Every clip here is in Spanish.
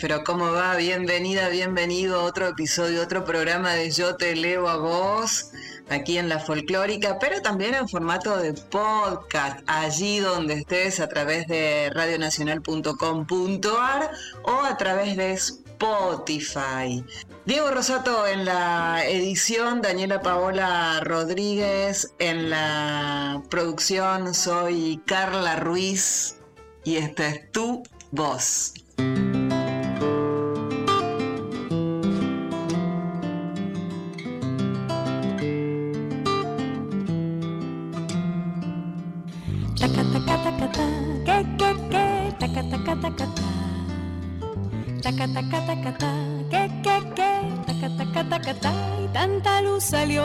Pero ¿cómo va? Bienvenida, bienvenido a otro episodio, otro programa de Yo te leo a vos, aquí en la folclórica, pero también en formato de podcast, allí donde estés a través de radionacional.com.ar o a través de Spotify. Diego Rosato en la edición, Daniela Paola Rodríguez en la producción, soy Carla Ruiz y este es tu voz.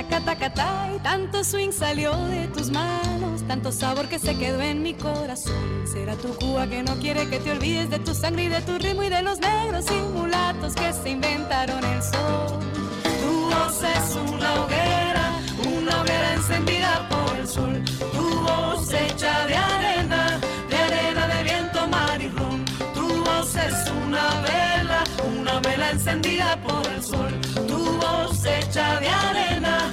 Y tanto swing salió de tus manos, tanto sabor que se quedó en mi corazón. Será tu Cuba que no quiere que te olvides de tu sangre y de tu ritmo y de los negros y mulatos que se inventaron el sol. Tu voz es una hoguera, una hoguera encendida por el sol. Tu voz hecha de arena, encendida por el sol. Tu voz hecha de arena,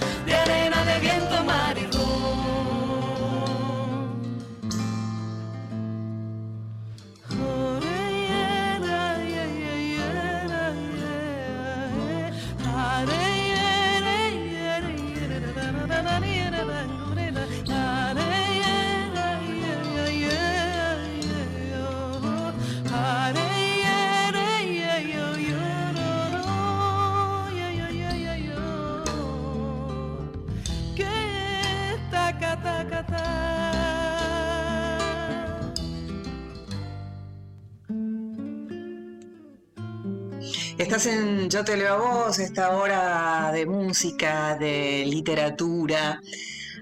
Estás en Yo te leo a vos, esta hora de música, de literatura.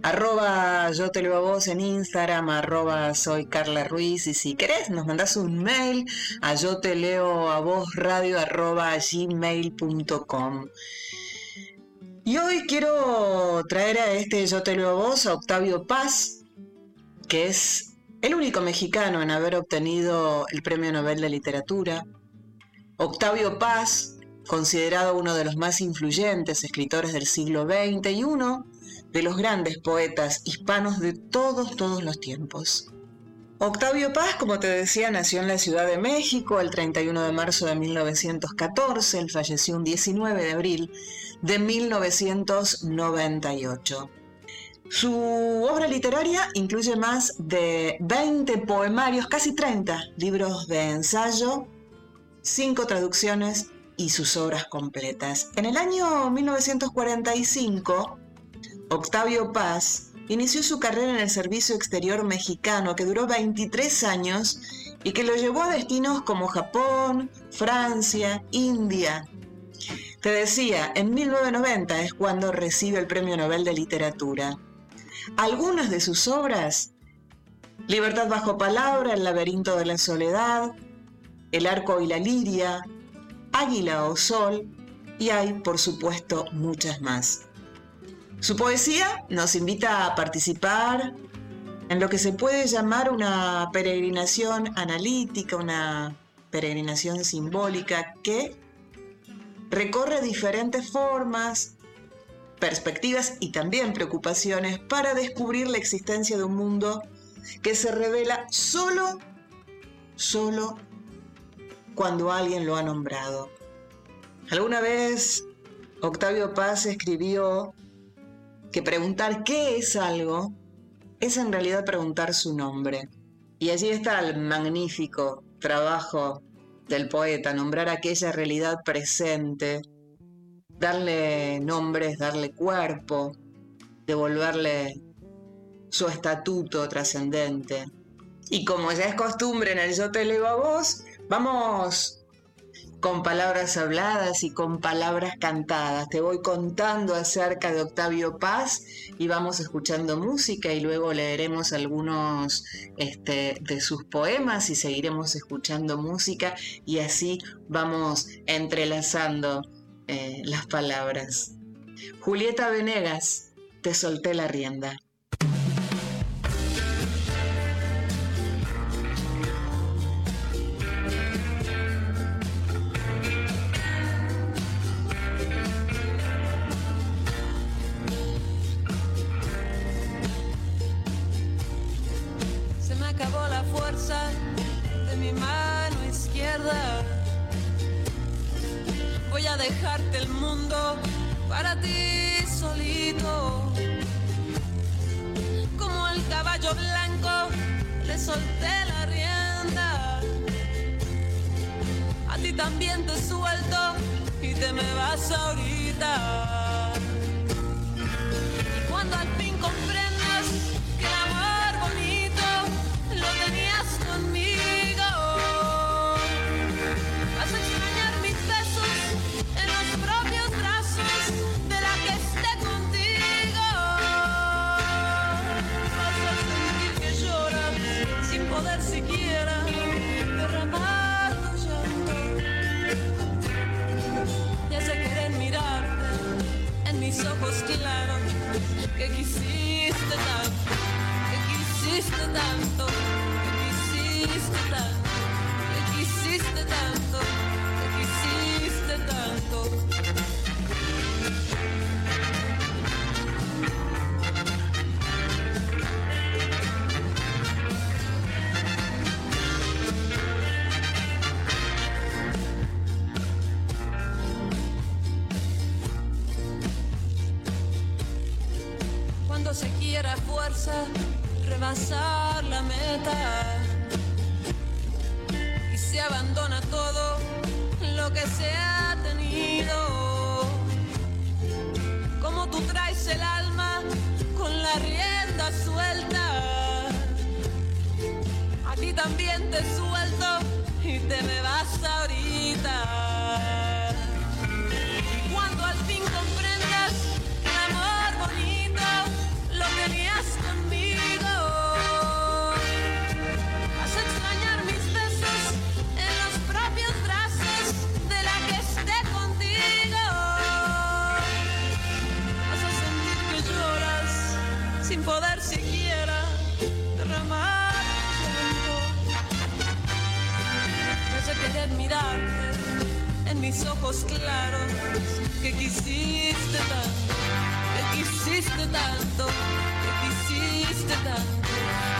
Arroba yo te leo a vos en Instagram, arroba soy Carla Ruiz. Y si querés, nos mandás un mail a yo te leo a vos radio arroba gmail.com. Y hoy quiero traer a este Yo te leo a vos a Octavio Paz, que es el único mexicano en haber obtenido el Premio Nobel de Literatura. Octavio Paz, considerado uno de los más influyentes escritores del siglo XX y uno de los grandes poetas hispanos de todos, todos los tiempos. Octavio Paz, como te decía, nació en la Ciudad de México el 31 de marzo de 1914, él falleció un 19 de abril de 1998. Su obra literaria incluye más de 20 poemarios, casi 30 libros de ensayo, cinco traducciones y sus obras completas. En el año 1945, Octavio Paz inició su carrera en el Servicio Exterior Mexicano, que duró 23 años y que lo llevó a destinos como Japón, Francia, India. Te decía, en 1990 es cuando recibe el Premio Nobel de Literatura. Algunas de sus obras, Libertad bajo palabra, El laberinto de la soledad, el arco y la liria, águila o sol, y hay, por supuesto, muchas más. Su poesía nos invita a participar en lo que se puede llamar una peregrinación analítica, una peregrinación simbólica que recorre diferentes formas, perspectivas y también preocupaciones para descubrir la existencia de un mundo que se revela solo, solo cuando alguien lo ha nombrado. Alguna vez Octavio Paz escribió que preguntar qué es algo es en realidad preguntar su nombre. Y allí está el magnífico trabajo del poeta, nombrar aquella realidad presente, darle nombres, darle cuerpo, devolverle su estatuto trascendente. Y como ya es costumbre en el Yo te leo a vos, vamos con palabras habladas y con palabras cantadas. Te voy contando acerca de Octavio Paz y vamos escuchando música y luego leeremos algunos este, de sus poemas y seguiremos escuchando música y así vamos entrelazando eh, las palabras. Julieta Venegas, te solté la rienda. Le solté la rienda. A ti también te suelto y te me vas ahorita. Mis ojos claros que quisiste tanto, que quisiste tanto, rebasar la meta. Y se abandona todo lo que se ha tenido. Como tú traes el alma con la rienda suelta, aquí también te suelto y te me vas mis ojos claros que quisiste tanto, que quisiste tanto, que quisiste tanto,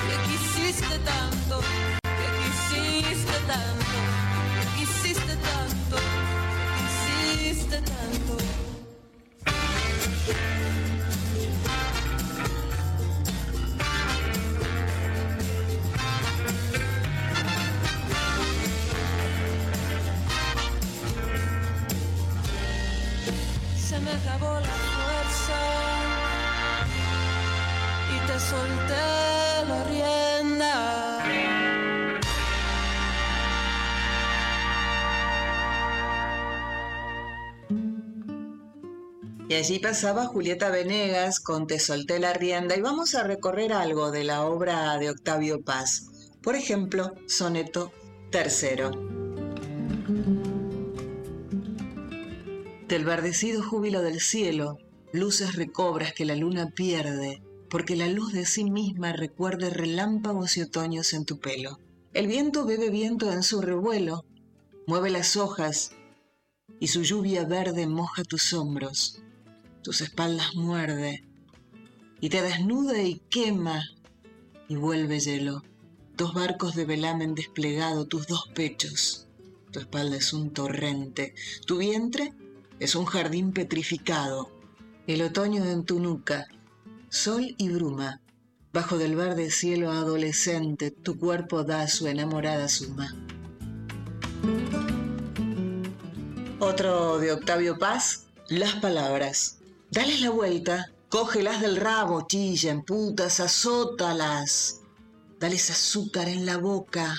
que quisiste tanto, que quisiste tanto, Y allí pasaba Julieta Venegas con Te solté la rienda y vamos a recorrer algo de la obra de Octavio Paz. Por ejemplo, soneto tercero. Del verdecido júbilo del cielo, luces recobras que la luna pierde, porque la luz de sí misma recuerde relámpagos y otoños en tu pelo. El viento bebe viento en su revuelo, mueve las hojas y su lluvia verde moja tus hombros, tus espaldas muerde y te desnuda y quema y vuelve hielo. Dos barcos de velamen desplegado, tus dos pechos. Tu espalda es un torrente, tu vientre es un jardín petrificado. El otoño en tu nuca, sol y bruma, bajo del verde cielo adolescente, tu cuerpo da su enamorada suma. Otro de Octavio Paz, las palabras. Dales la vuelta, cógelas del rabo, chillen, putas, azótalas. Dales azúcar en la boca,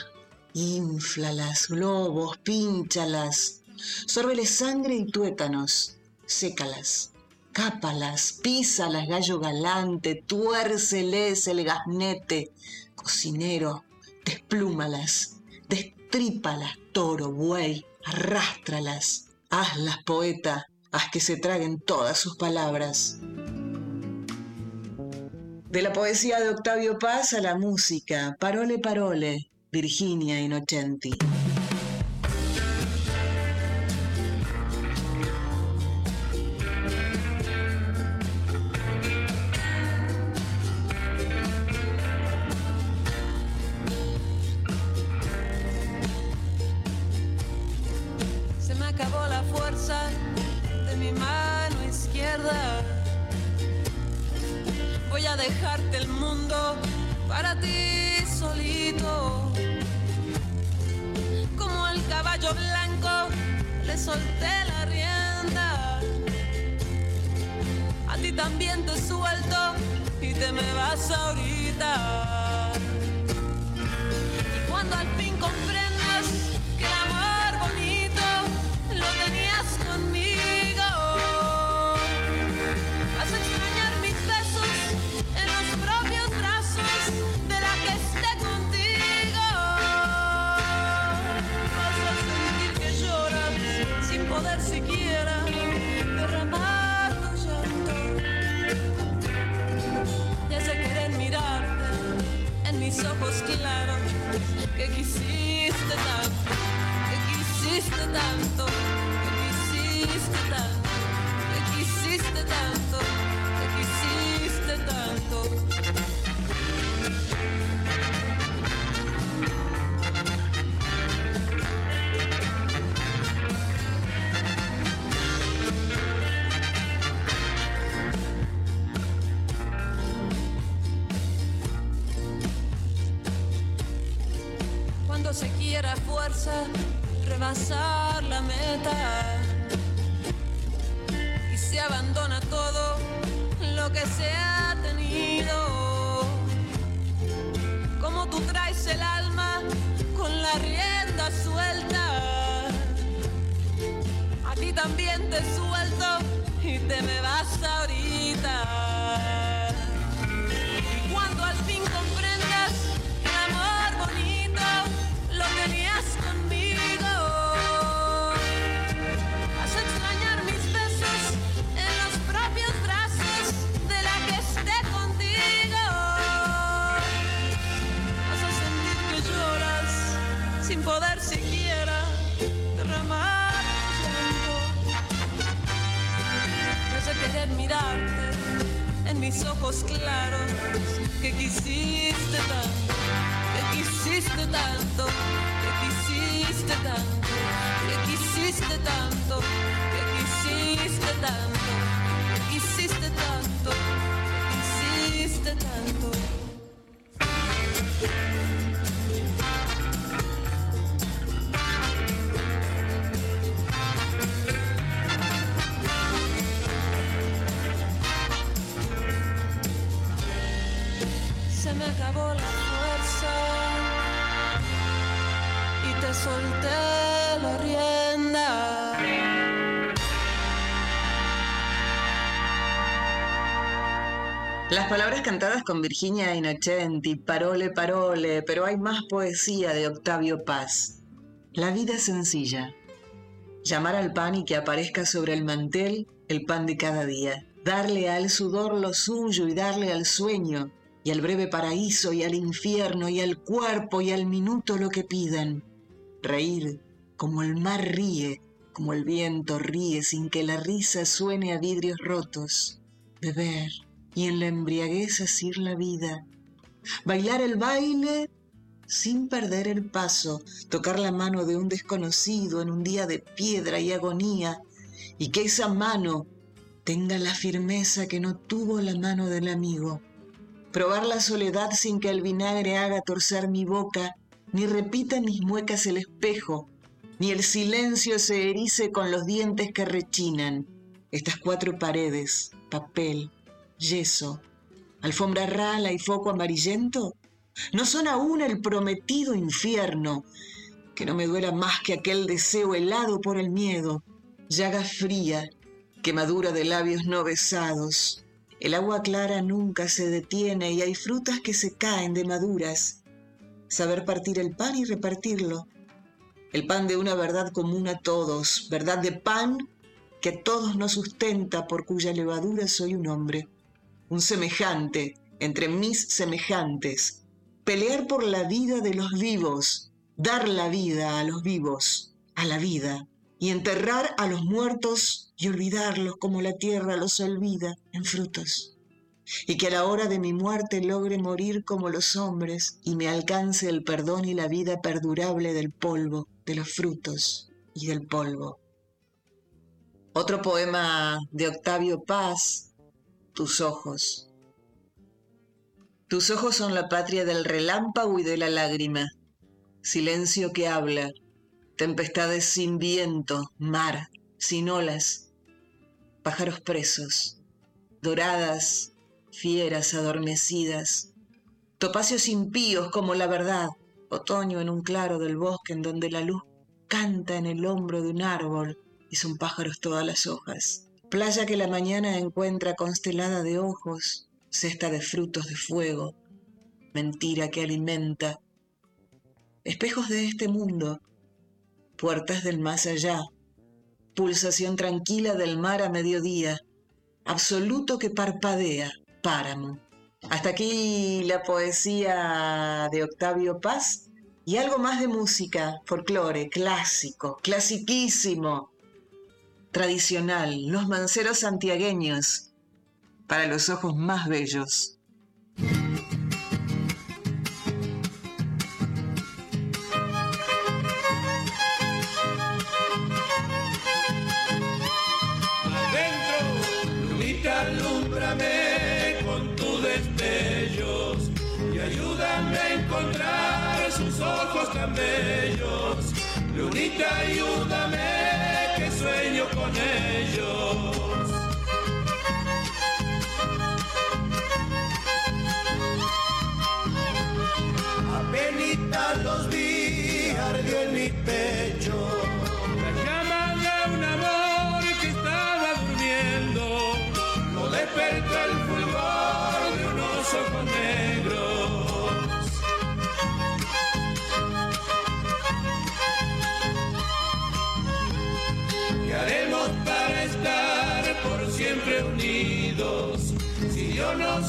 inflalas, globos, pínchalas. Sórbeles sangre y tuétanos, sécalas cápalas, písalas, gallo galante, tuérceles el gaznete, cocinero, desplúmalas, destrípalas, toro, buey, arrástralas, hazlas, poeta, haz que se traguen todas sus palabras. De la poesía de Octavio Paz a la música, Parole Parole, Virginia Innocenti. te suelto y te me vas a mis ojos claros que quisiste tanto, que quisiste tanto, que quisiste tanto, que quisiste tanto, que quisiste tanto. Las palabras cantadas con Virginia Innocenti, Parole, Parole, pero hay más poesía de Octavio Paz. La vida es sencilla. Llamar al pan y que aparezca sobre el mantel el pan de cada día. Darle al sudor lo suyo y darle al sueño y al breve paraíso y al infierno y al cuerpo y al minuto lo que piden. Reír como el mar ríe, como el viento ríe sin que la risa suene a vidrios rotos. Beber y en la embriaguez asir la vida. Bailar el baile sin perder el paso, tocar la mano de un desconocido en un día de piedra y agonía, y que esa mano tenga la firmeza que no tuvo la mano del amigo. probar la soledad sin que el vinagre haga torcer mi boca, ni repita mis muecas el espejo, ni el silencio se erice con los dientes que rechinan. Estas cuatro paredes, papel, yeso, alfombra rala y foco amarillento, no son aún el prometido infierno, que no me duela más que aquel deseo helado por el miedo, llaga fría, quemadura de labios no besados. El agua clara nunca se detiene y hay frutas que se caen de maduras. Saber partir el pan y repartirlo. El pan de una verdad común a todos, verdad de pan que a todos nos sustenta, por cuya levadura soy un hombre, un semejante entre mis semejantes. Pelear por la vida de los vivos, dar la vida a los vivos, a la vida, y enterrar a los muertos y olvidarlos como la tierra los olvida en frutos. Y que a la hora de mi muerte logre morir como los hombres y me alcance el perdón y la vida perdurable del polvo, de los frutos y del polvo. Otro poema de Octavio Paz, Tus ojos. Tus ojos son la patria del relámpago y de la lágrima. Silencio que habla, tempestades sin viento, mar, sin olas, pájaros presos, doradas, fieras adormecidas, topacios impíos como la verdad, otoño en un claro del bosque en donde la luz canta en el hombro de un árbol y son pájaros todas las hojas, playa que la mañana encuentra constelada de ojos, cesta de frutos de fuego, mentira que alimenta, espejos de este mundo, puertas del más allá, pulsación tranquila del mar a mediodía, absoluto que parpadea, páramo. Hasta aquí la poesía de Octavio Paz y algo más de música, folclore, clásico, clasiquísimo, tradicional, los manceros santiagueños, para los ojos más bellos.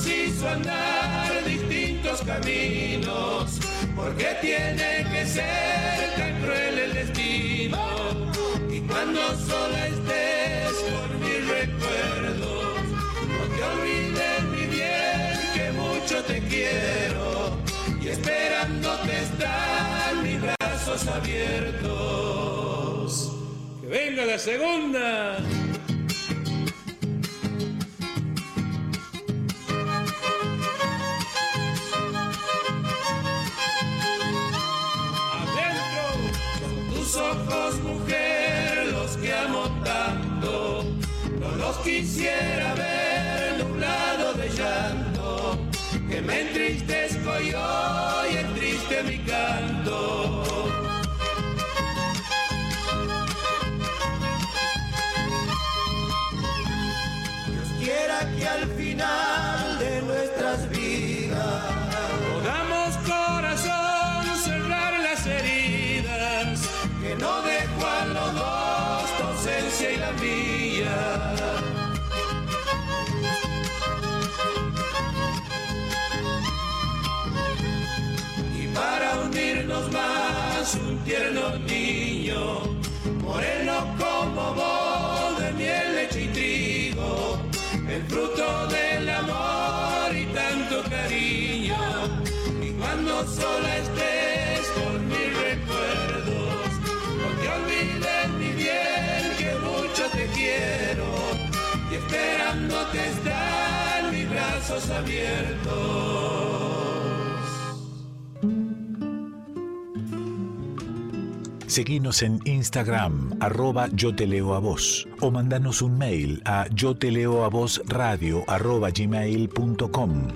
Hizo andar distintos caminos, ¿por qué tiene que ser tan cruel el destino? Y cuando sola estés por mis recuerdos, no te olvides mi bien que mucho te quiero y esperándote están mis brazos abiertos venga la segunda. Quisiera ver del amor y tanto cariño. Y cuando sola estés con mis recuerdos, no te olvides mi bien que mucho te quiero y esperándote están mis brazos abiertos. Seguinos en Instagram, arroba yo te leo a vos, o mandanos un mail a yo te leo a vos radio arroba gmail.com.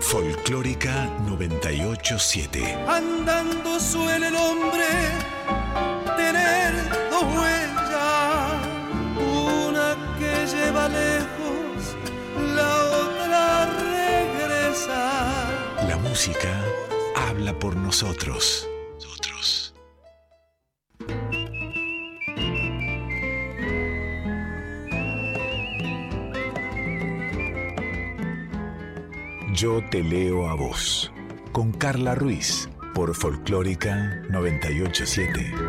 Folclórica 987. Andando suele el hombre música habla por nosotros. Nosotros. Yo te leo a vos. Con Carla Ruiz. Por Folclórica 987.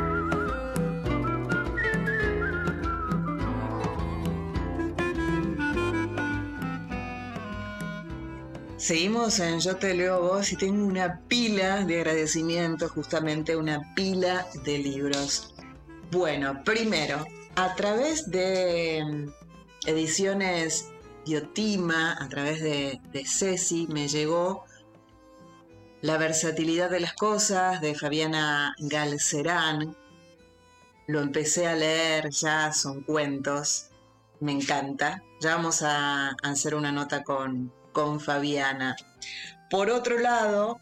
En Yo te leo vos y tengo una pila de agradecimientos, justamente una pila de libros. Bueno, primero, a través de mm, ediciones Diotima, a través de, de Ceci, me llegó La versatilidad de las cosas de Fabiana Galcerán. Lo empecé a leer, ya son cuentos, me encanta. Ya vamos a, a hacer una nota con, con Fabiana. Por otro lado,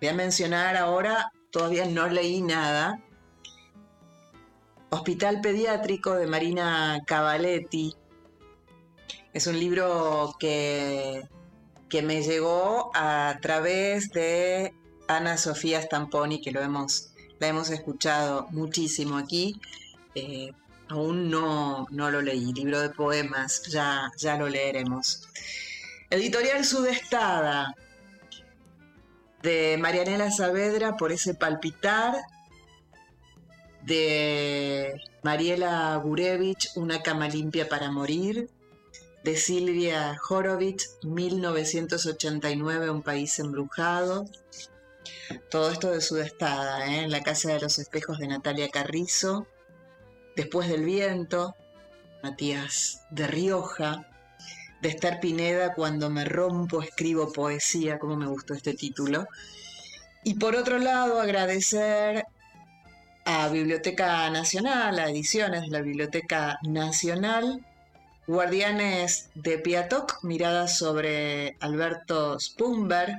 voy a mencionar ahora, todavía no leí nada, Hospital Pediátrico de Marina Cavaletti. Es un libro que, que me llegó a través de Ana Sofía Stamponi, que lo hemos, la hemos escuchado muchísimo aquí. Eh, aún no, no lo leí, libro de poemas, ya, ya lo leeremos. Editorial Sudestada de Marianela Saavedra por ese palpitar de Mariela Gurevich, Una cama limpia para morir, de Silvia Horovitz, 1989, Un país embrujado. Todo esto de Sudestada, ¿eh? en la Casa de los Espejos de Natalia Carrizo, Después del viento, Matías de Rioja, de Esther Pineda, Cuando me rompo escribo poesía, como me gustó este título. Y por otro lado, agradecer a Biblioteca Nacional, a ediciones de la Biblioteca Nacional, Guardianes de Piatoc, miradas sobre Alberto Spumber,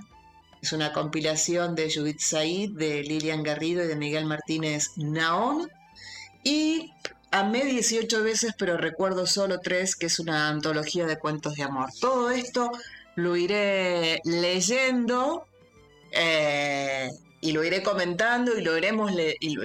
es una compilación de Judith Said, de Lilian Garrido y de Miguel Martínez Naón, y Amé 18 veces, pero recuerdo solo tres, que es una antología de cuentos de amor. Todo esto lo iré leyendo eh, y lo iré comentando y lo, iremos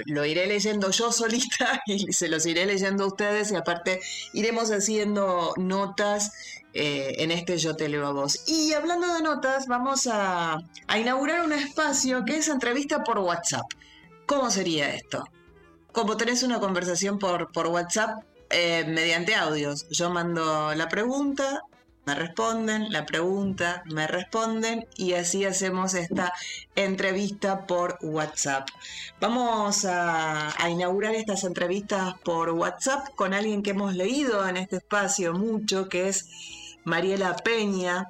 lo, iré leyendo yo solita y se los iré leyendo a ustedes y aparte iremos haciendo notas eh, en este Yo te leo a vos. Y hablando de notas, vamos a inaugurar un espacio que es entrevista por WhatsApp. ¿Cómo sería esto? Como tenés una conversación por, por WhatsApp eh, mediante audios. Yo mando la pregunta, me responden, la pregunta, me responden y así hacemos esta entrevista por WhatsApp. Vamos a, a inaugurar estas entrevistas por WhatsApp con alguien que hemos leído en este espacio mucho, que es Mariela Peña.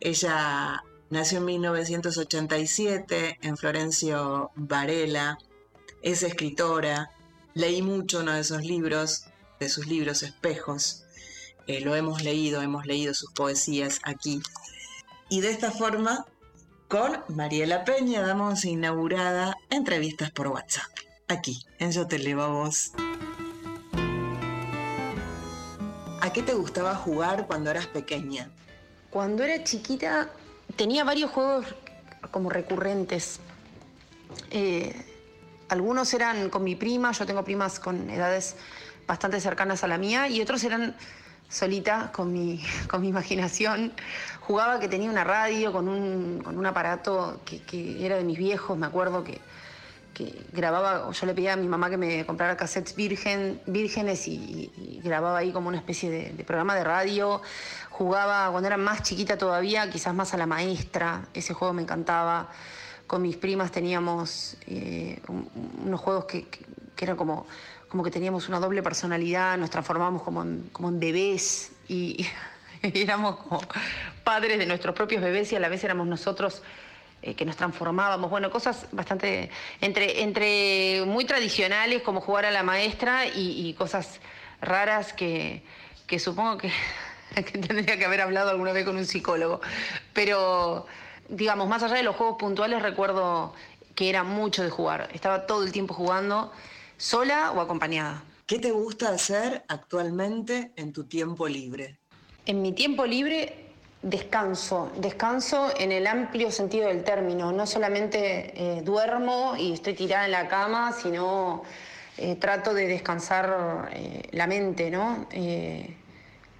Ella nació en 1987 en Florencio Varela, es escritora, leí mucho uno de esos libros, de sus libros Espejos, Eh, lo hemos leído, hemos leído sus poesías aquí. Y de esta forma, con Mariela Peña damos inaugurada entrevistas por WhatsApp, aquí, en Yo Te Leo a Vos. ¿A qué te gustaba jugar cuando eras pequeña? Cuando era chiquita tenía varios juegos como recurrentes. Eh, algunos eran con mi prima, yo tengo primas con edades bastante cercanas a la mía, y otros eran solita con mi, con mi imaginación. Jugaba que tenía una radio con un, con un aparato que, era de mis viejos, me acuerdo que, que grababa, yo le pedía a mi mamá que me comprara cassettes virgen, vírgenes y grababa ahí como una especie de, de programa de radio. Jugaba cuando era más chiquita todavía, quizás más a la maestra, ese juego me encantaba. Con mis primas teníamos eh, un- unos juegos que, eran como, como que teníamos una doble personalidad, nos transformábamos como en, como en bebés y, éramos como padres de nuestros propios bebés y a la vez éramos nosotros eh, que nos transformábamos. Bueno, cosas bastante entre, entre muy tradicionales como jugar a la maestra y, y cosas raras que, que supongo que, que tendría que haber hablado alguna vez con un psicólogo. Pero, digamos, más allá de los juegos puntuales, recuerdo que era mucho de jugar. Estaba todo el tiempo jugando, sola o acompañada. ¿Qué te gusta hacer actualmente en tu tiempo libre? En mi tiempo libre descanso, descanso en el amplio sentido del término. No solamente eh, duermo y estoy tirada en la cama, sino eh, trato de descansar eh, la mente, ¿no?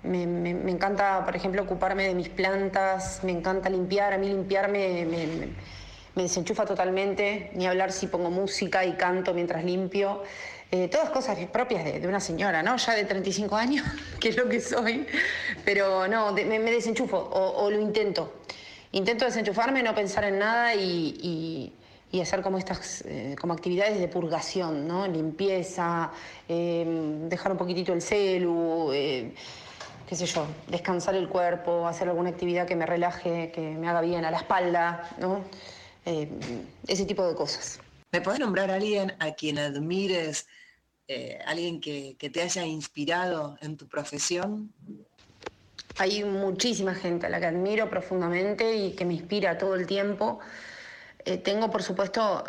Me, me- encanta, por ejemplo, ocuparme de mis plantas, me encanta limpiar, a mí limpiarme me, me- desenchufa totalmente, ni hablar si pongo música y canto mientras limpio. Eh, todas cosas propias de, una señora, ¿no? Ya de 35 años, que es lo que soy. Pero no, me, desenchufo o, lo intento. Intento desenchufarme, no pensar en nada y, y- y hacer como estas eh, como actividades de purgación, ¿no? Limpieza, eh, dejar un poquitito el celu, qué sé yo, descansar el cuerpo, hacer alguna actividad que me relaje, que me haga bien a la espalda, ¿no? Eh, ese tipo de cosas. ¿Me podés nombrar a alguien a quien admires, eh, alguien que, que te haya inspirado en tu profesión? Hay muchísima gente a la que admiro profundamente y que me inspira todo el tiempo. Eh, tengo, por supuesto,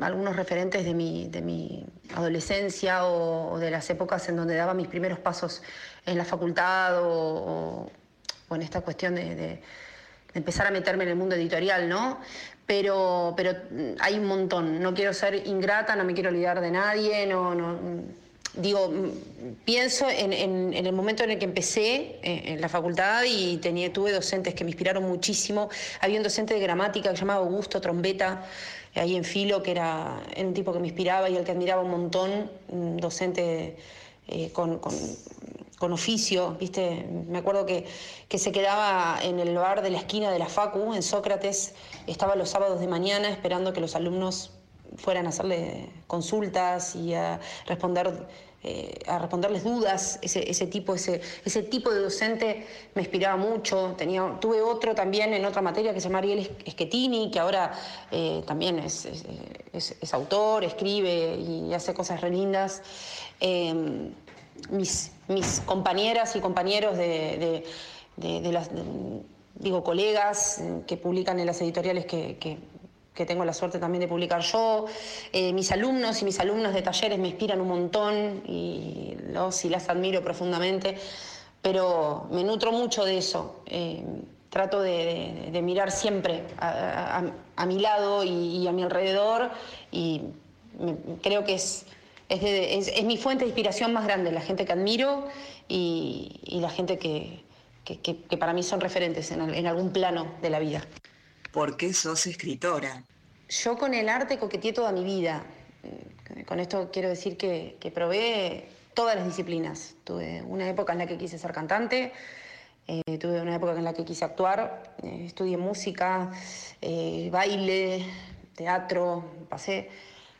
algunos referentes de mi, de mi adolescencia o, o de las épocas en donde daba mis primeros pasos en la facultad o, o- en esta cuestión de, empezar a meterme en el mundo editorial, ¿no? Pero, pero mm, hay un montón. No quiero ser ingrata, no me quiero olvidar de nadie, no, no, mm, digo, mm, pienso en, en- el momento en el que empecé eh, en la facultad y tenía, tuve docentes que me inspiraron muchísimo. Había un docente de gramática que se llamaba Augusto Trombeta, ahí en Filo, que era, un tipo que me inspiraba y al que admiraba un montón, un docente eh, con- con oficio, ¿viste? Me acuerdo que, que se quedaba en el bar de la esquina de la Facu, en Sócrates, estaba los sábados de mañana esperando que los alumnos fueran a hacerle consultas y a responder eh, a responderles dudas. Ese, ese tipo ese, ese tipo de docente me inspiraba mucho. Tenía tuve otro también en otra materia que se llama Ariel Schettini que ahora eh, también es, es- autor escribe y hace cosas re lindas. Eh, mis, compañeras y compañeros de, las, digo, colegas que publican en las editoriales que, que- tengo la suerte también de publicar yo. Eh, mis alumnos y mis alumnas de talleres me inspiran un montón y los y las admiro profundamente, pero me nutro mucho de eso. Eh, trato de, mirar siempre a mi lado y, y a mi alrededor y me- creo que es, es, de- es- es mi fuente de inspiración más grande, la gente que admiro y, y la gente que, que- que- que para mí son referentes en, al- en algún plano de la vida. ¿Por qué sos escritora? Yo con el arte coqueteé toda mi vida. Con esto quiero decir que, que probé todas las disciplinas. Tuve una época en la que quise ser cantante, eh, tuve una época en la que quise actuar, eh, estudié música, eh, baile, teatro, pasé,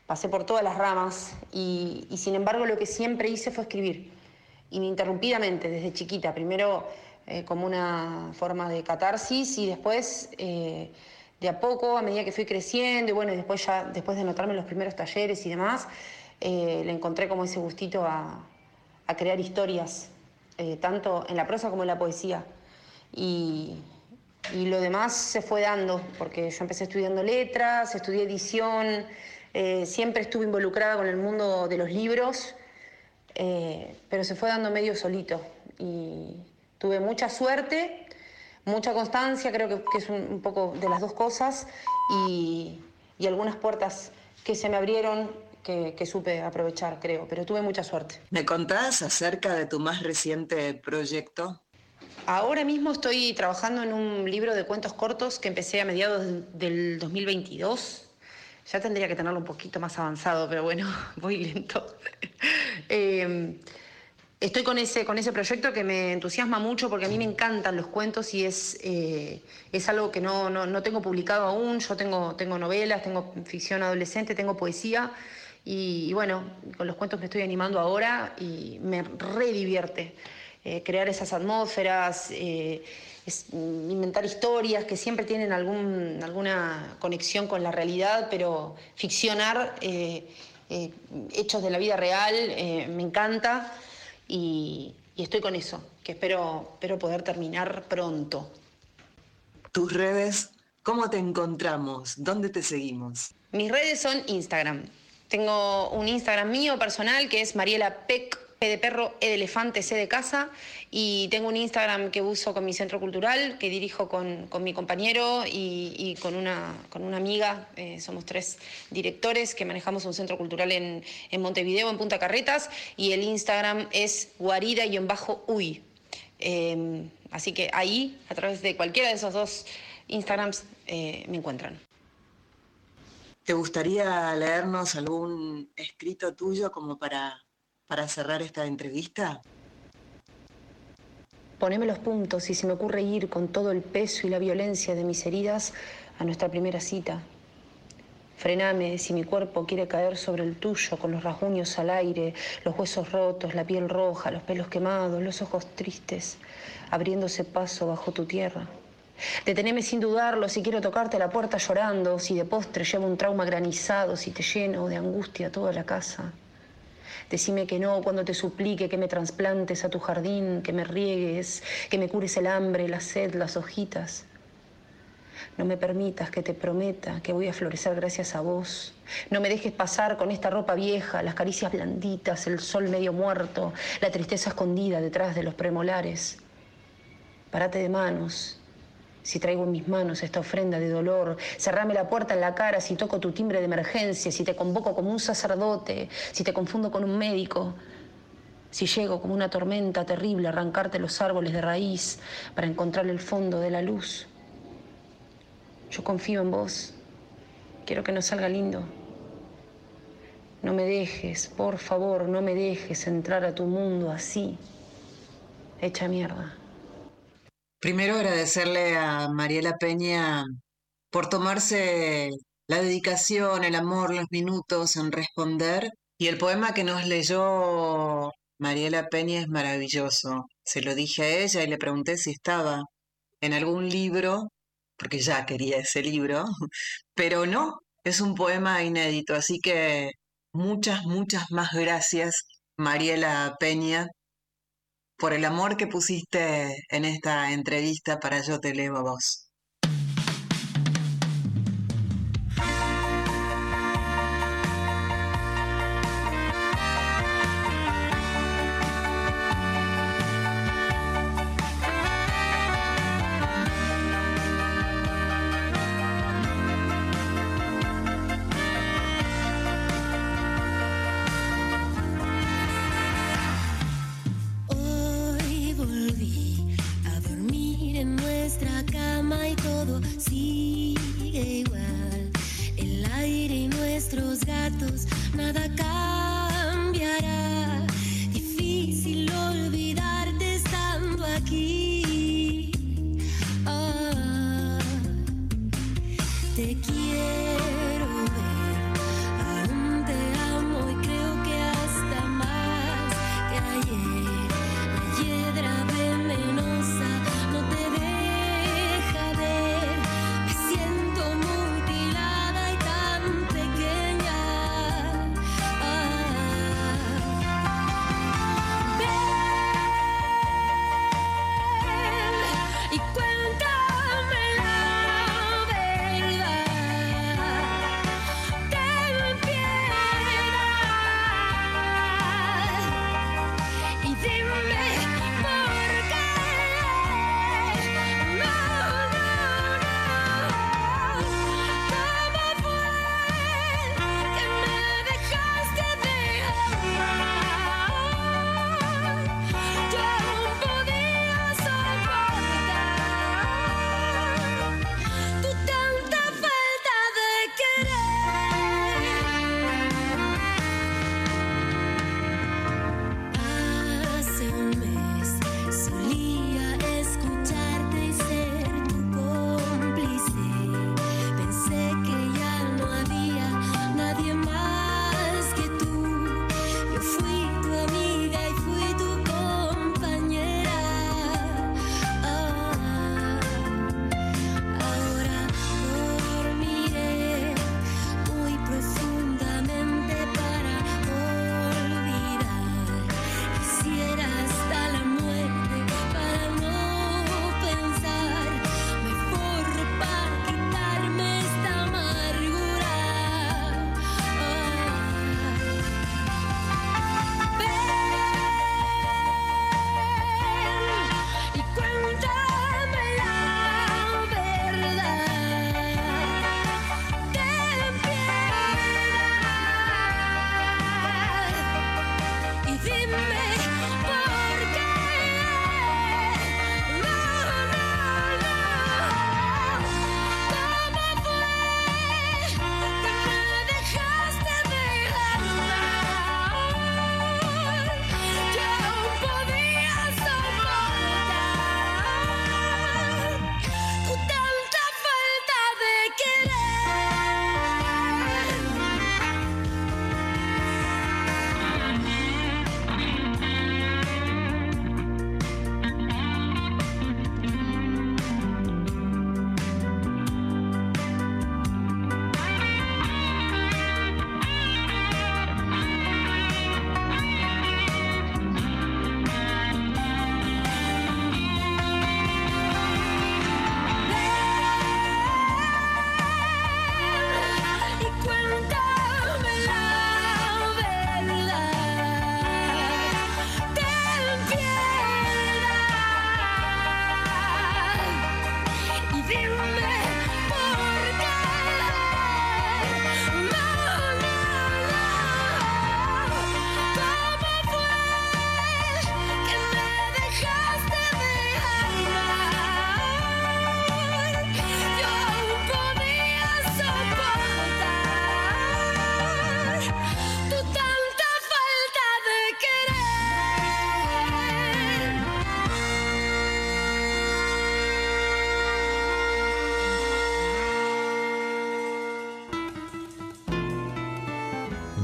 pasé por todas las ramas y, y sin embargo lo que siempre hice fue escribir, ininterrumpidamente, desde chiquita. Primero eh, como una forma de catarsis y después eh, de a poco, a medida que fui creciendo y bueno, después ya, después de anotarme en los primeros talleres y demás, eh, le encontré como ese gustito a, a crear historias, eh, tanto en la prosa como en la poesía. Y, y lo demás se fue dando, porque yo empecé estudiando letras, estudié edición, eh, siempre estuve involucrada con el mundo de los libros, eh, pero se fue dando medio solito. Y tuve mucha suerte, mucha constancia, creo que, que es un, un poco de las dos cosas, y, y algunas puertas que se me abrieron que, que supe aprovechar, creo, pero tuve mucha suerte. ¿Me contás acerca de tu más reciente proyecto? Ahora mismo estoy trabajando en un libro de cuentos cortos que empecé a mediados del- del 2022. Ya tendría que tenerlo un poquito más avanzado, pero bueno, voy lento. Eh, estoy con ese, con ese proyecto que me entusiasma mucho porque a mí me encantan los cuentos y es, eh, es algo que no, no, no tengo publicado aún. Yo tengo, tengo novelas, tengo ficción adolescente, tengo poesía. Y, bueno, con los cuentos me estoy animando ahora y me re divierte eh, crear esas atmósferas, eh, es- inventar historias que siempre tienen algún, alguna conexión con la realidad, pero ficcionar eh, eh, hechos de la vida real eh, me encanta y, y estoy con eso, que espero, espero poder terminar pronto. Tus redes, ¿cómo te encontramos? ¿Dónde te seguimos? Mis redes son Instagram. Tengo un Instagram mío personal que es Mariela Peck, P de perro, E de elefante, C de casa. Y tengo un Instagram que uso con mi centro cultural, que dirijo con, con mi compañero y, y con, una, con una amiga. Eh, somos tres directores que manejamos un centro cultural en, en Montevideo, en Punta Carretas. Y el Instagram es guarida-uy. Eh, así que ahí, a través de cualquiera de esos dos Instagrams, eh, me encuentran. ¿Te gustaría leernos algún escrito tuyo como para, para cerrar esta entrevista? Poneme los puntos y se me ocurre ir con todo el peso y la violencia de mis heridas a nuestra primera cita. Frename si mi cuerpo quiere caer sobre el tuyo con los rasguños al aire, los huesos rotos, la piel roja, los pelos quemados, los ojos tristes, abriéndose paso bajo tu tierra. Deteneme sin dudarlo si quiero tocarte la puerta llorando, si de postre llevo un trauma granizado, si te lleno de angustia toda la casa. Decime que no cuando te suplique que me trasplantes a tu jardín, que me riegues, que me cures el hambre, la sed, las hojitas. No me permitas que te prometa que voy a florecer gracias a vos. No me dejes pasar con esta ropa vieja, las caricias blanditas, el sol medio muerto, la tristeza escondida detrás de los premolares. Parate de manos. Si traigo en mis manos esta ofrenda de dolor, cerrame la puerta en la cara si toco tu timbre de emergencia, si te convoco como un sacerdote, si te confundo con un médico, si llego como una tormenta terrible a arrancarte los árboles de raíz para encontrar el fondo de la luz. Yo confío en vos. Quiero que nos salga lindo. No me dejes, por favor, no me dejes entrar a tu mundo así, hecha mierda. Primero agradecerle a Mariela Peña por tomarse la dedicación, el amor, los minutos en responder. Y el poema que nos leyó Mariela Peña es maravilloso. Se lo dije a ella y le pregunté si estaba en algún libro, porque ya quería ese libro, pero no, es un poema inédito. Así que muchas, muchas más gracias, Mariela Peña, por el amor que pusiste en esta entrevista para Yo Te Leo a Vos.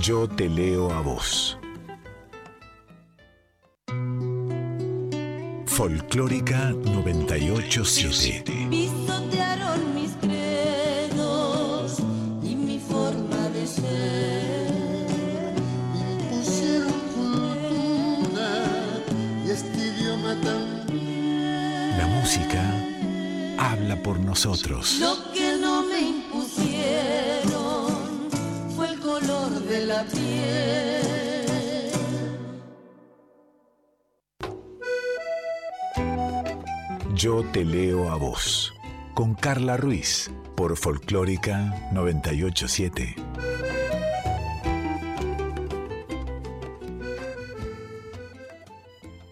Yo te leo a vos. Folclórica 987. Carla Ruiz. Por Folclórica 987.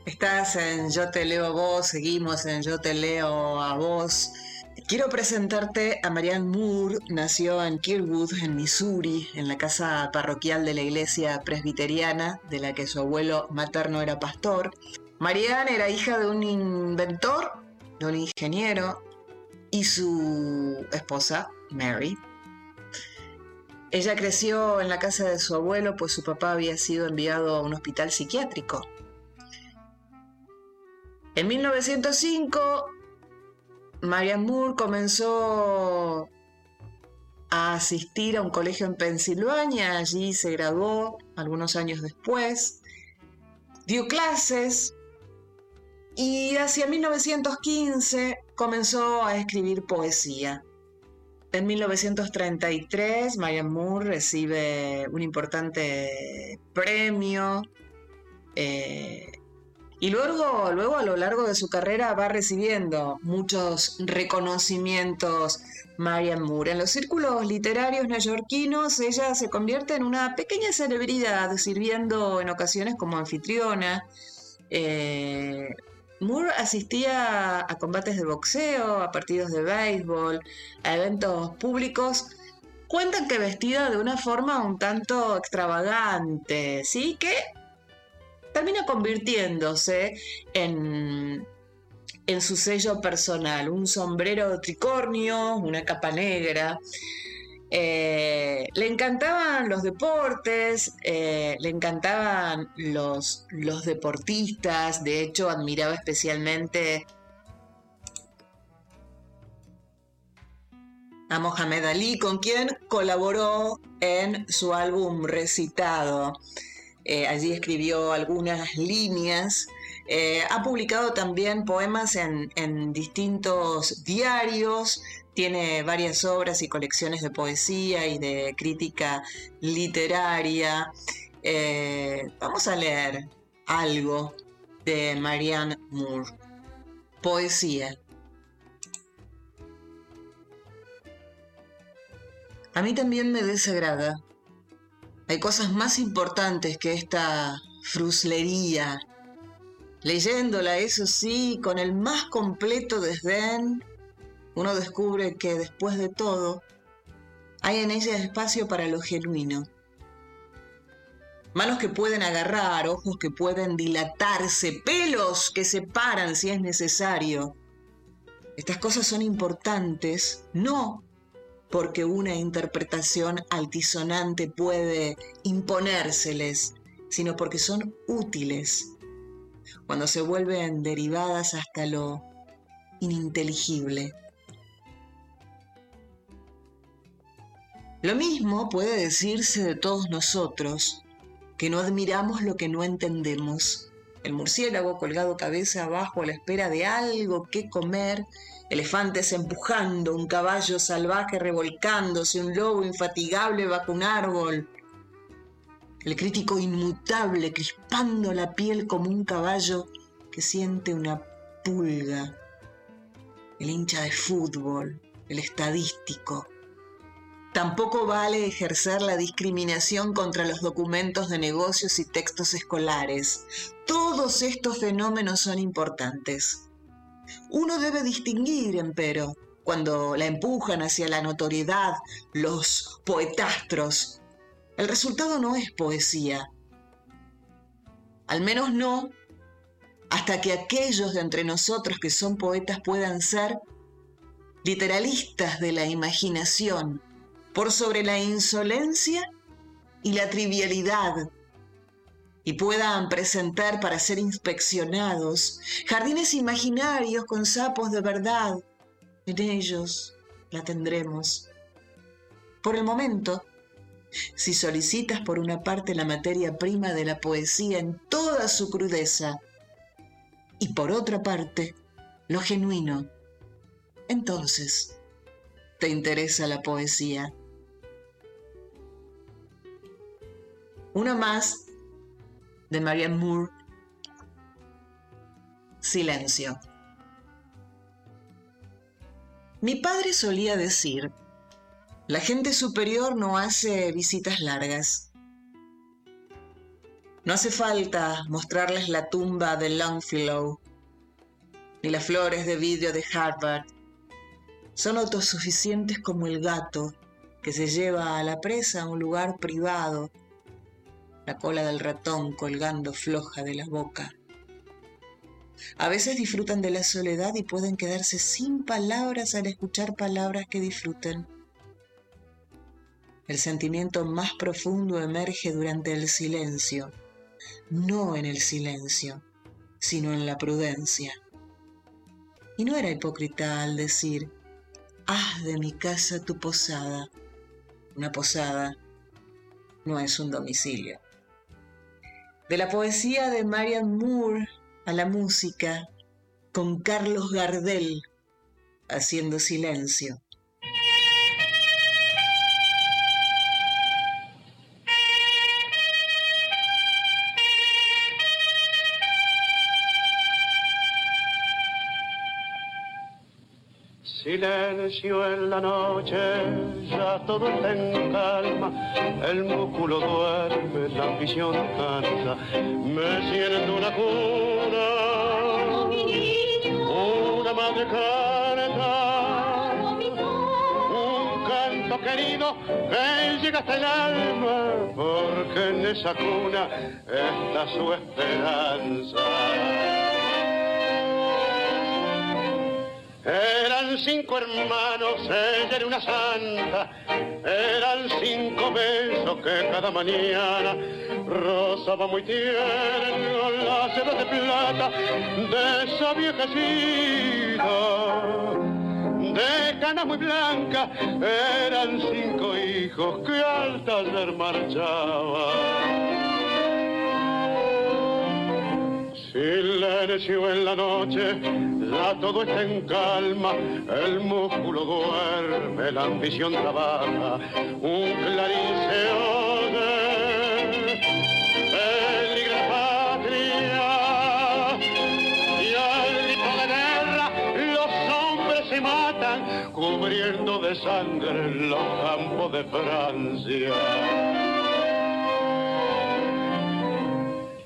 Estás en Yo te leo a vos, seguimos en Yo te leo a vos. Quiero presentarte a Marianne Moore, nació en Kirkwood, en Missouri, en la casa parroquial de la iglesia presbiteriana, de la que su abuelo materno era pastor. Marianne era hija de un inventor, de un ingeniero, y su esposa, Mary. Ella creció en la casa de su abuelo, pues su papá había sido enviado a un hospital psiquiátrico. En 1905, Marianne Moore comenzó a asistir a un colegio en Pensilvania, allí se graduó algunos años después, dio clases y hacia 1915 comenzó a escribir poesía. En 1933, Marianne Moore recibe un importante premio eh, y luego, luego a lo largo de su carrera va recibiendo muchos reconocimientos Marianne Moore. En los círculos literarios neoyorquinos ella se convierte en una pequeña celebridad, sirviendo en ocasiones como anfitriona. Eh, Moore asistía a combates de boxeo, a partidos de béisbol, a eventos públicos. Cuentan que vestida de una forma un tanto extravagante, ¿sí? Que termina convirtiéndose en, en su sello personal, un sombrero tricornio, una capa negra. Eh, le encantaban los deportes, eh, le encantaban los, deportistas, de hecho admiraba especialmente a Mohamed Ali, con quien colaboró en su álbum Recitado. Eh, allí escribió algunas líneas. Ha publicado también poemas en, distintos diarios, tiene varias obras y colecciones de poesía y de crítica literaria. Eh, vamos a leer algo de Marianne Moore. Poesía. A mí también me desagrada hay cosas más importantes que esta fruslería. Leyéndola, eso sí, con el más completo desdén, uno descubre que después de todo, hay en ella espacio para lo genuino. Manos que pueden agarrar, ojos que pueden dilatarse, pelos que se paran si es necesario. Estas cosas son importantes, no porque una interpretación altisonante puede imponérseles, sino porque son útiles cuando se vuelven derivadas hasta lo ininteligible. Lo mismo puede decirse de todos nosotros, que no admiramos lo que no entendemos. El murciélago colgado cabeza abajo a la espera de algo que comer elefantes empujando, un caballo salvaje revolcándose, un lobo infatigable bajo un árbol, el crítico inmutable crispando la piel como un caballo que siente una pulga, el hincha de fútbol, el estadístico. Tampoco vale ejercer la discriminación contra los documentos de negocios y textos escolares. Todos estos fenómenos son importantes. Uno debe distinguir, empero, cuando la empujan hacia la notoriedad los poetastros. El resultado no es poesía. Al menos no hasta que aquellos de entre nosotros que son poetas puedan ser literalistas de la imaginación por sobre la insolencia y la trivialidad y puedan presentar para ser inspeccionados jardines imaginarios con sapos de verdad. En ellos la tendremos. Por el momento, si solicitas por una parte la materia prima de la poesía en toda su crudeza, y por otra parte, lo genuino, entonces te interesa la poesía. Una más de Marianne Moore, Silencio. Mi padre solía decir, la gente superior no hace visitas largas. No hace falta mostrarles la tumba de Longfellow, ni las flores de vidrio de Harvard. Son autosuficientes como el gato que se lleva a la presa a un lugar privado la cola del ratón colgando floja de la boca. A veces disfrutan de la soledad y pueden quedarse sin palabras al escuchar palabras que disfruten. El sentimiento más profundo emerge durante el silencio, no en el silencio, sino en la prudencia. Y no era hipócrita al decir, haz de mi casa tu posada. Una posada no es un domicilio. De la poesía de Marian Moore a la música, con Carlos Gardel haciendo silencio. Silencio en la noche, ya todo está en calma, el músculo duerme, la visión cansa, me siento una cuna, una madre canta, un canto querido que llega hasta el alma, porque en esa cuna está su esperanza. Eran cinco hermanos, ella era una santa, eran cinco besos que cada mañana rozaba muy tierno las sedas de plata de esa viejecita. De cana muy blanca, eran cinco hijos que al taller marchaban. Silencio en la noche, ya todo está en calma, el músculo duerme, la ambición trabaja, un clarín se patria, y al grito de guerra los hombres se matan, cubriendo de sangre los campos de Francia.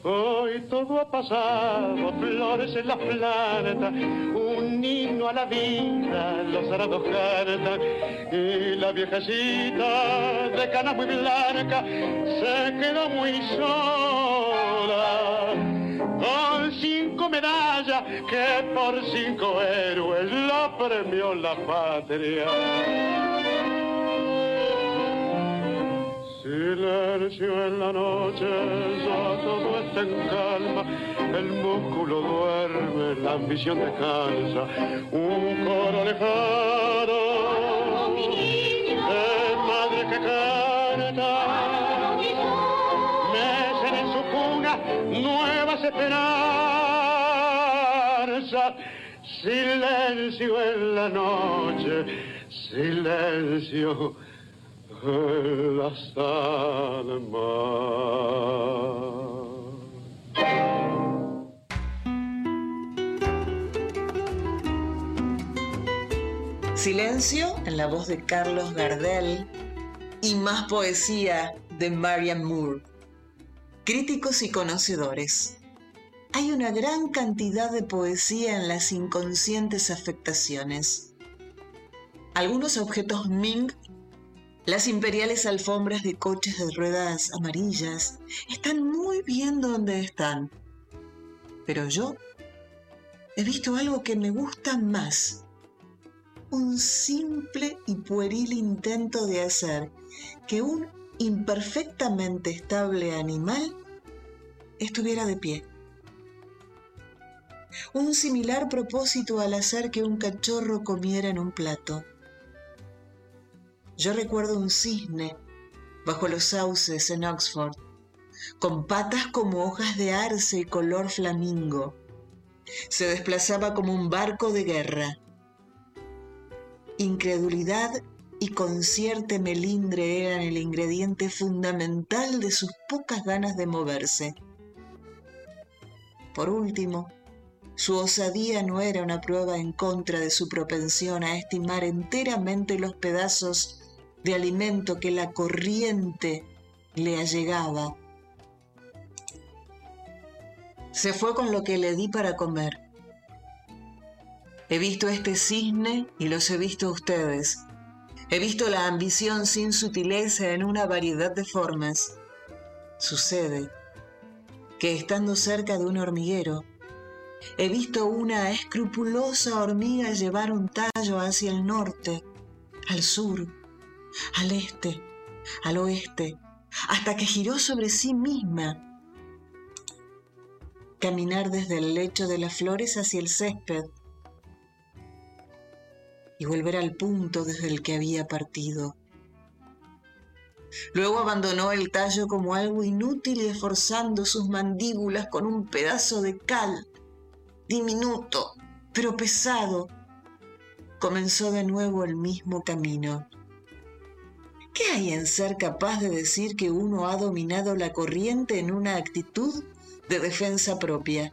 Hoy todo ha pasado, flores en las plantas, un himno a la vida, los arados cantan, y la viejecita de cana muy blanca se quedó muy sola. Con cinco medallas que por cinco héroes la premió la patria. Silencio en la noche, ya todo está en calma, el músculo duerme, la ambición descansa, un coro lejano de madre que canta, mecen en su cuna nuevas esperanzas, silencio en la noche, silencio Silencio en la voz de Carlos Gardel y más poesía de Marian Moore. Críticos y conocedores. Hay una gran cantidad de poesía en las inconscientes afectaciones. Algunos objetos Ming las imperiales alfombras de coches de ruedas amarillas están muy bien donde están. Pero yo he visto algo que me gusta más. Un simple y pueril intento de hacer que un imperfectamente estable animal estuviera de pie. Un similar propósito al hacer que un cachorro comiera en un plato yo recuerdo un cisne bajo los sauces en Oxford, con patas como hojas de arce y color flamingo. Se desplazaba como un barco de guerra. Incredulidad y concierto melindre eran el ingrediente fundamental de sus pocas ganas de moverse. Por último, su osadía no era una prueba en contra de su propensión a estimar enteramente los pedazos de alimento que la corriente le allegaba. Se fue con lo que le di para comer. He visto este cisne y los he visto a ustedes. He visto la ambición sin sutileza en una variedad de formas. Sucede que estando cerca de un hormiguero, he visto una escrupulosa hormiga llevar un tallo hacia el norte, al sur, al este, al oeste, hasta que giró sobre sí misma. Caminar desde el lecho de las flores hacia el césped y volver al punto desde el que había partido. Luego abandonó el tallo como algo inútil y esforzando sus mandíbulas con un pedazo de cal, diminuto, pero pesado, comenzó de nuevo el mismo camino. ¿Qué hay en ser capaz de decir que uno ha dominado la corriente en una actitud de defensa propia?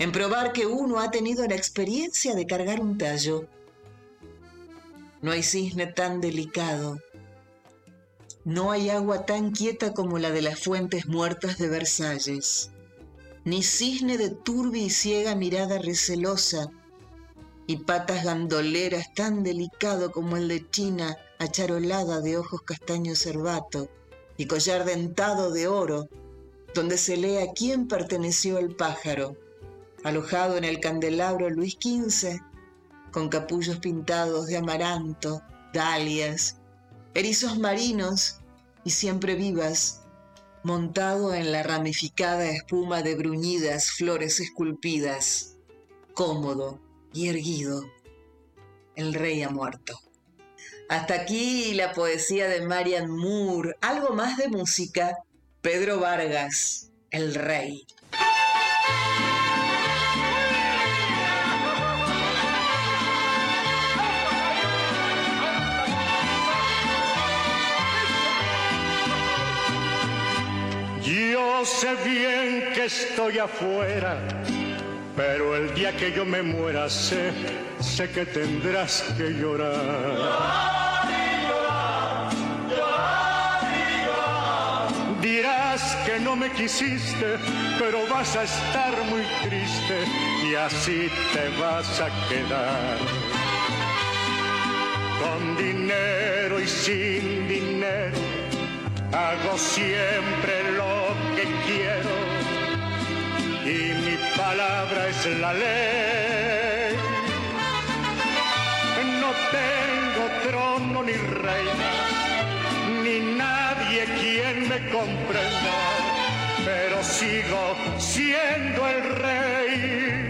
En probar que uno ha tenido la experiencia de cargar un tallo. No hay cisne tan delicado. No hay agua tan quieta como la de las fuentes muertas de Versalles. Ni cisne de turbia y ciega mirada recelosa y patas gandoleras tan delicado como el de China acharolada de ojos castaños cervato y collar dentado de oro, donde se lee a quién perteneció el pájaro, alojado en el candelabro Luis XV, con capullos pintados de amaranto, dalias, erizos marinos y siempre vivas, montado en la ramificada espuma de bruñidas flores esculpidas, cómodo y erguido, el rey ha muerto. Hasta aquí la poesía de Marian Moore. Algo más de música. Pedro Vargas, el rey. Yo sé bien que estoy afuera, pero el día que yo me muera sé, sé que tendrás que llorar. Llorar y llorar, Dirás dirás que no me quisiste, pero vas a estar muy triste y así te vas a quedar. Con dinero y sin dinero, hago siempre lo que quiero y mi palabra es la ley. No tengo trono ni reina, ni nadie quien me comprenda, pero sigo siendo el rey.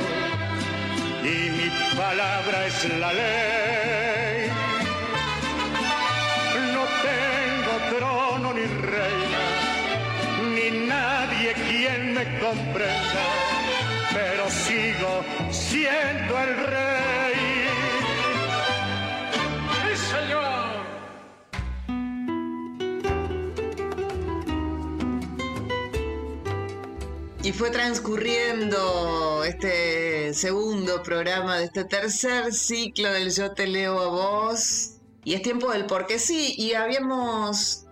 y mi palabra es la ley. No tengo trono ni reina, ni nadie quien me comprenda, pero sigo siendo el rey. Y fue transcurriendo este segundo programa de este tercer ciclo del Yo te leo a vos. Y es tiempo del porque sí. Y habíamos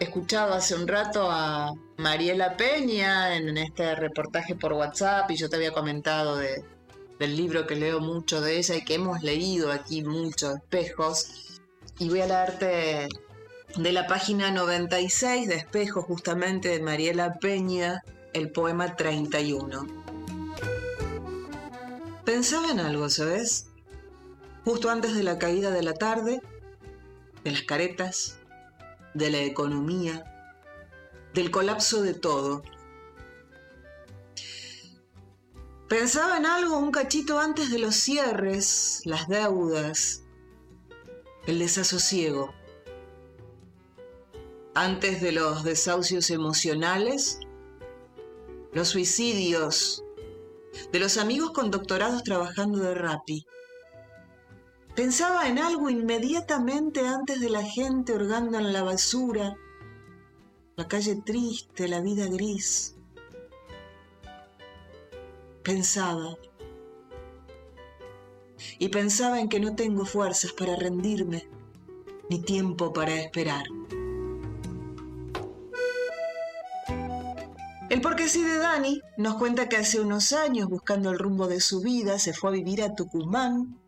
escuchado hace un rato a Mariela Peña en este reportaje por WhatsApp y yo te había comentado de, del libro que leo mucho de ella y que hemos leído aquí muchos espejos. Y voy a leerte de la página 96 de Espejos justamente de Mariela Peña el poema 31. Pensaba en algo, ¿sabes? Justo antes de la caída de la tarde, de las caretas, de la economía, del colapso de todo. Pensaba en algo un cachito antes de los cierres, las deudas, el desasosiego. Antes de los desahucios emocionales, los suicidios, de los amigos con doctorados trabajando de rapi. Pensaba en algo inmediatamente antes de la gente hurgando en la basura, la calle triste, la vida gris. Pensaba. Y pensaba en que no tengo fuerzas para rendirme, ni tiempo para esperar. El porque sí de Dani nos cuenta que hace unos años, buscando el rumbo de su vida, se fue a vivir a Tucumán.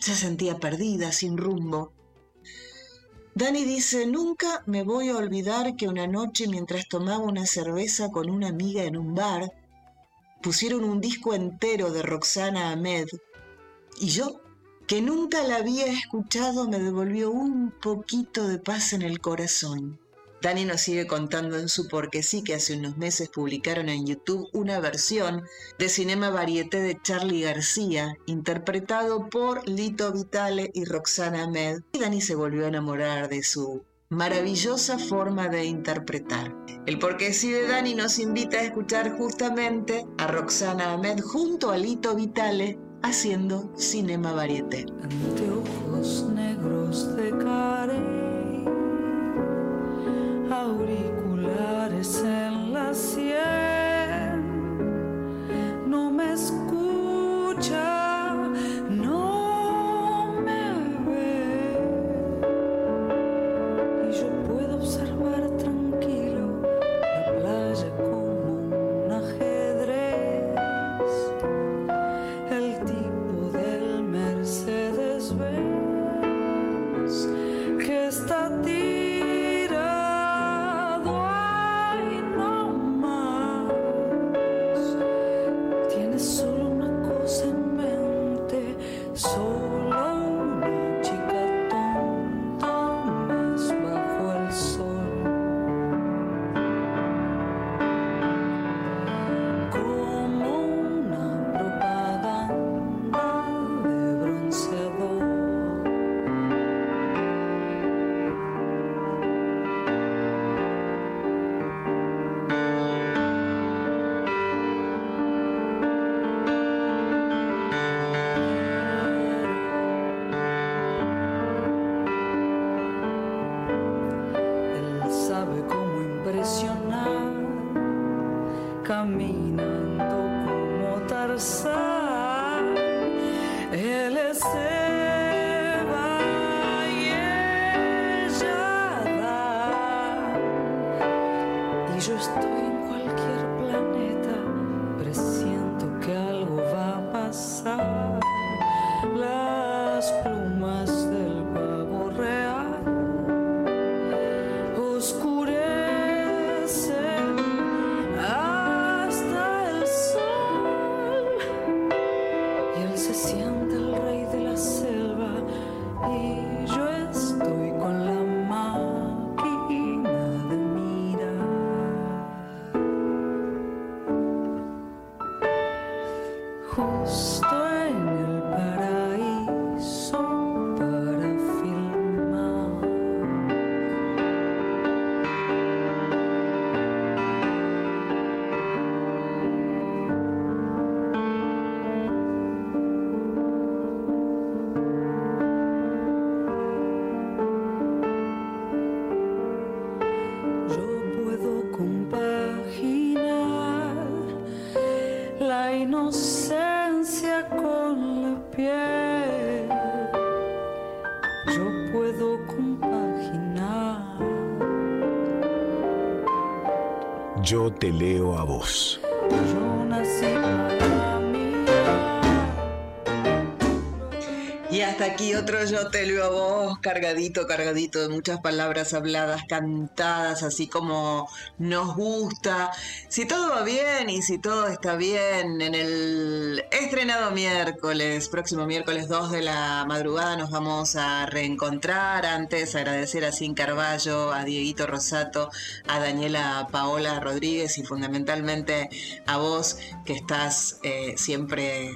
Se sentía perdida, sin rumbo. Dani dice, nunca me voy a olvidar que una noche mientras tomaba una cerveza con una amiga en un bar, pusieron un disco entero de Roxana Ahmed. Y yo, que nunca la había escuchado, me devolvió un poquito de paz en el corazón. Dani nos sigue contando en su porque sí que hace unos meses publicaron en YouTube una versión de Cinema Varieté de Charlie García, interpretado por Lito Vitale y Roxana Ahmed. Y Dani se volvió a enamorar de su maravillosa forma de interpretar. El porque sí de Dani nos invita a escuchar justamente a Roxana Ahmed junto a Lito Vitale haciendo Cinema Varieté. Anteojos negros de carey auriculares en la sien. Y él se siente el rey de la selva. Y yo te leo a vos. Cargadito, cargadito de muchas palabras habladas, cantadas, así como nos gusta. Si todo va bien y si todo está bien, en el estrenado miércoles, próximo miércoles 2 de la madrugada, nos vamos a reencontrar. Antes, agradecer a Sin Carballo, a Dieguito Rosato, a Daniela Paola Rodríguez y fundamentalmente a vos que estás eh, siempre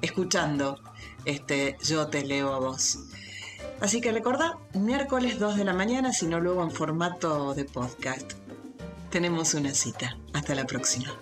escuchando este Yo te leo a vos. Así que recordá, miércoles 2 de la mañana, si no luego en formato de podcast. Tenemos una cita. Hasta la próxima.